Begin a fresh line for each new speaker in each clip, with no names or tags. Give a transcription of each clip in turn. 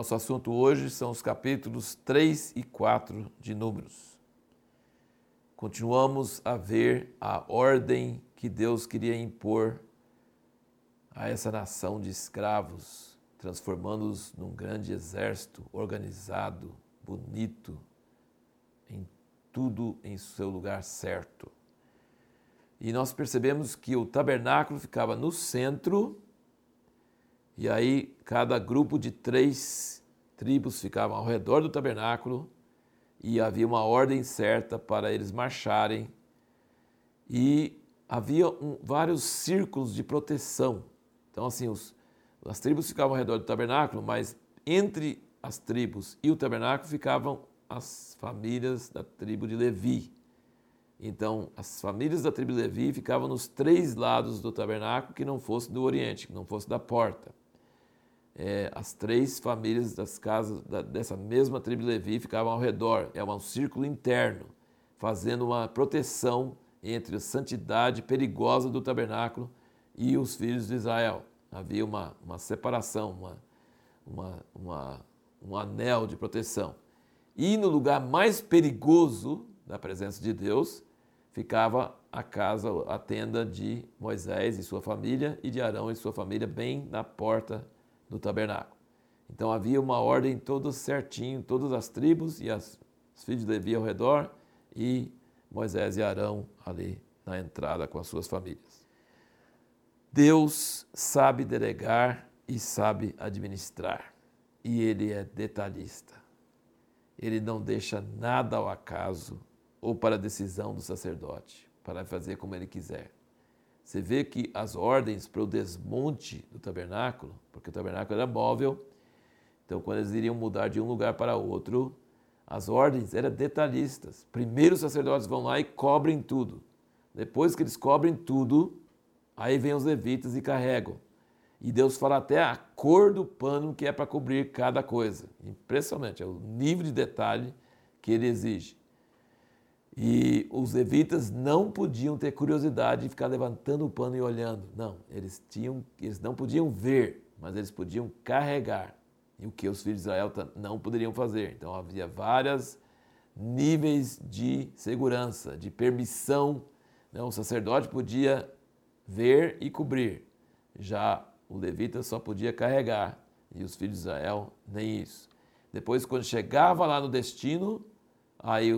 Nosso assunto hoje são os capítulos 3 e 4 de Números. Continuamos a ver a ordem que Deus queria impor a essa nação de escravos, transformando-os num grande exército organizado, bonito, em tudo em seu lugar certo. E nós percebemos que o tabernáculo ficava no centro e aí cada grupo de três tribos ficavam ao redor do tabernáculo e havia uma ordem certa para eles marcharem. E havia um, vários círculos de proteção. Então, assim, os, as tribos ficavam ao redor do tabernáculo, mas entre as tribos e o tabernáculo ficavam as famílias da tribo de Levi. Então, as famílias da tribo de Levi ficavam nos três lados do tabernáculo que não fosse do oriente, que não fosse da porta é, as três famílias das casas da, dessa mesma tribo de Levi ficavam ao redor. É um círculo interno, fazendo uma proteção entre a santidade perigosa do tabernáculo e os filhos de Israel. Havia uma, uma separação, uma, uma, uma, um anel de proteção. E no lugar mais perigoso da presença de Deus ficava a casa, a tenda de Moisés e sua família e de Arão e sua família, bem na porta do tabernáculo. Então havia uma ordem toda certinho, todas as tribos e as, os filhos de Levi ao redor e Moisés e Arão ali na entrada com as suas famílias. Deus sabe delegar e sabe administrar, e Ele é detalhista. Ele não deixa nada ao acaso ou para a decisão do sacerdote, para fazer como ele quiser. Você vê que as ordens para o desmonte do tabernáculo, porque o tabernáculo era móvel, então quando eles iriam mudar de um lugar para outro, as ordens eram detalhistas. Primeiro os sacerdotes vão lá e cobrem tudo. Depois que eles cobrem tudo, aí vem os levitas e carregam. E Deus fala até a cor do pano que é para cobrir cada coisa. Impressionante, é o nível de detalhe que ele exige. E os levitas não podiam ter curiosidade de ficar levantando o pano e olhando. Não, eles, tinham, eles não podiam ver, mas eles podiam carregar. E o que os filhos de Israel não poderiam fazer. Então havia vários níveis de segurança, de permissão. Né? O sacerdote podia ver e cobrir. Já o levita só podia carregar. E os filhos de Israel nem isso. Depois, quando chegava lá no destino, aí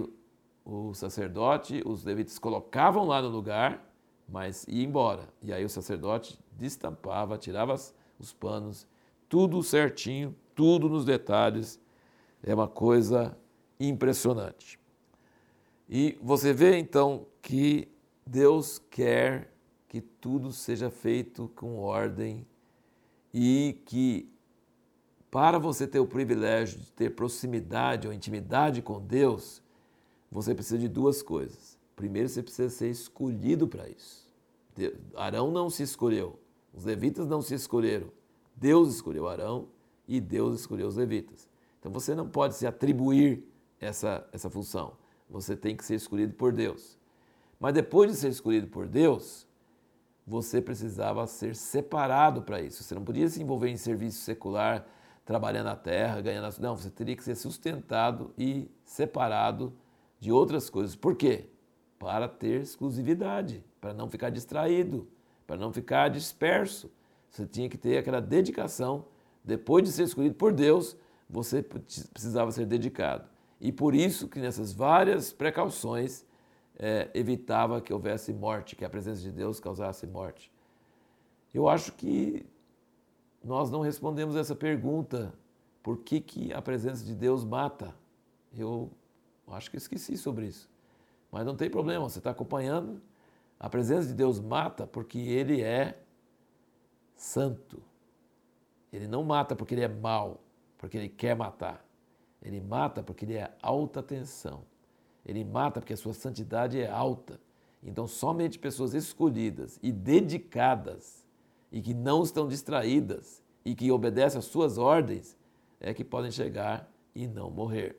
o sacerdote, os levitas colocavam lá no lugar, mas ia embora. E aí o sacerdote destampava, tirava os panos, tudo certinho, tudo nos detalhes. É uma coisa impressionante. E você vê então que Deus quer que tudo seja feito com ordem e que para você ter o privilégio de ter proximidade ou intimidade com Deus, você precisa de duas coisas. Primeiro, você precisa ser escolhido para isso. Arão não se escolheu, os levitas não se escolheram. Deus escolheu Arão e Deus escolheu os levitas. Então você não pode se atribuir essa, essa função. Você tem que ser escolhido por Deus. Mas depois de ser escolhido por Deus, você precisava ser separado para isso. Você não podia se envolver em serviço secular, trabalhando na terra, ganhando. Não, você teria que ser sustentado e separado de outras coisas. Por quê? Para ter exclusividade, para não ficar distraído, para não ficar disperso. Você tinha que ter aquela dedicação. Depois de ser escolhido por Deus, você precisava ser dedicado. E por isso que nessas várias precauções é, evitava que houvesse morte, que a presença de Deus causasse morte. Eu acho que nós não respondemos essa pergunta: por que, que a presença de Deus mata? Eu Acho que esqueci sobre isso. Mas não tem problema, você está acompanhando. A presença de Deus mata porque Ele é santo. Ele não mata porque Ele é mau, porque Ele quer matar. Ele mata porque Ele é alta tensão. Ele mata porque a sua santidade é alta. Então, somente pessoas escolhidas e dedicadas e que não estão distraídas e que obedecem às suas ordens é que podem chegar e não morrer.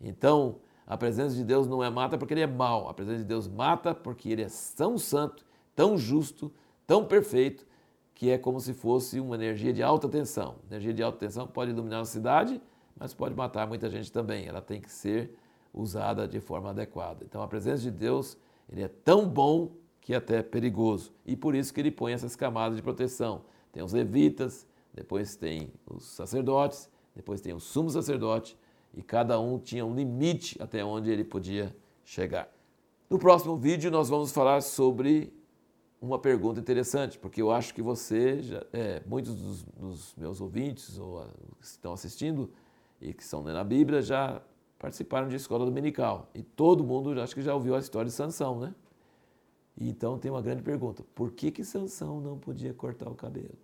Então, a presença de Deus não é mata porque ele é mau. A presença de Deus mata porque ele é tão santo, tão justo, tão perfeito, que é como se fosse uma energia de alta tensão. Energia de alta tensão pode iluminar uma cidade, mas pode matar muita gente também. Ela tem que ser usada de forma adequada. Então a presença de Deus ele é tão bom que é até perigoso. E por isso que ele põe essas camadas de proteção. Tem os levitas, depois tem os sacerdotes, depois tem o sumo sacerdote, e cada um tinha um limite até onde ele podia chegar. No próximo vídeo nós vamos falar sobre uma pergunta interessante, porque eu acho que você, já, é, muitos dos, dos, meus ouvintes ou que estão assistindo e que estão lendo a Bíblia já participaram de escola dominical e todo mundo acho que já ouviu a história de Sansão, né? E então tem uma grande pergunta: por que que Sansão não podia cortar o cabelo?